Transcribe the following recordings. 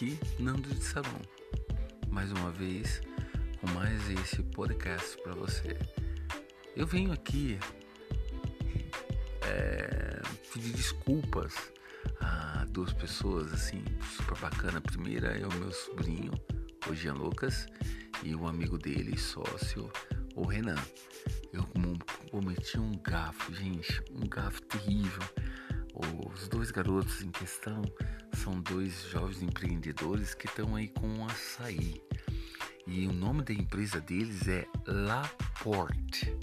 aqui, Nando de Sabão, mais uma vez com mais esse podcast para você. Eu venho aqui é, pedir desculpas a duas pessoas assim super bacana. A primeira é o meu sobrinho, o Jean Lucas, e o amigo dele, sócio, o Renan. Eu cometi um gafo, gente, um gafo terrível. Os dois garotos em questão são dois jovens empreendedores que estão aí com um açaí. E o nome da empresa deles é Laporte.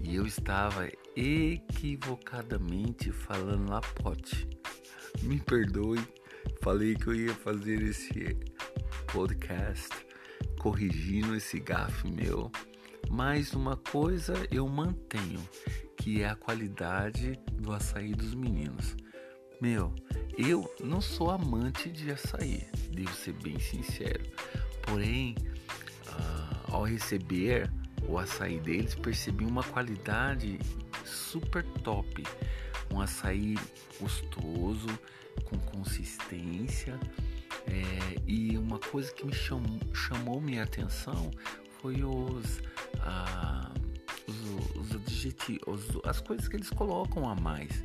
E eu estava equivocadamente falando Laporte. Me perdoe, falei que eu ia fazer esse podcast corrigindo esse gafe meu. Mas uma coisa eu mantenho, que é a qualidade do açaí dos meninos. Meu, eu não sou amante de açaí, devo ser bem sincero. Porém, uh, ao receber o açaí deles, percebi uma qualidade super top. Um açaí gostoso, com consistência. É, e uma coisa que me chamou, chamou minha atenção foi ah, os as coisas que eles colocam a mais.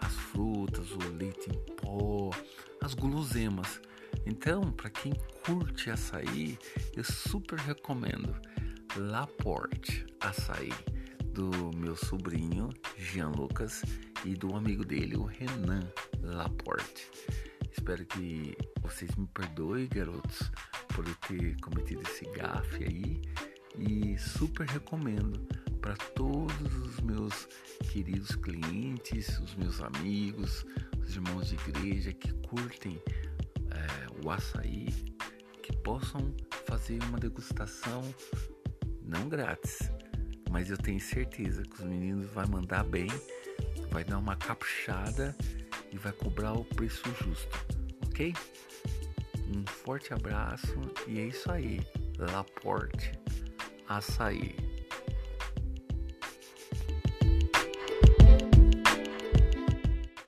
As frutas, o leite em pó, as guloseimas. Então, para quem curte açaí, eu super recomendo Laporte Açaí do meu sobrinho Jean Lucas e do amigo dele, o Renan Laporte. Espero que vocês me perdoem, garotos, por eu ter cometido esse gafe aí e super recomendo para todos os meus queridos clientes, os meus amigos, os irmãos de igreja que curtem é, o açaí, que possam fazer uma degustação não grátis, mas eu tenho certeza que os meninos vão mandar bem, vai dar uma caprichada e vai cobrar o preço justo, ok? Um forte abraço e é isso aí, Laporte Açaí.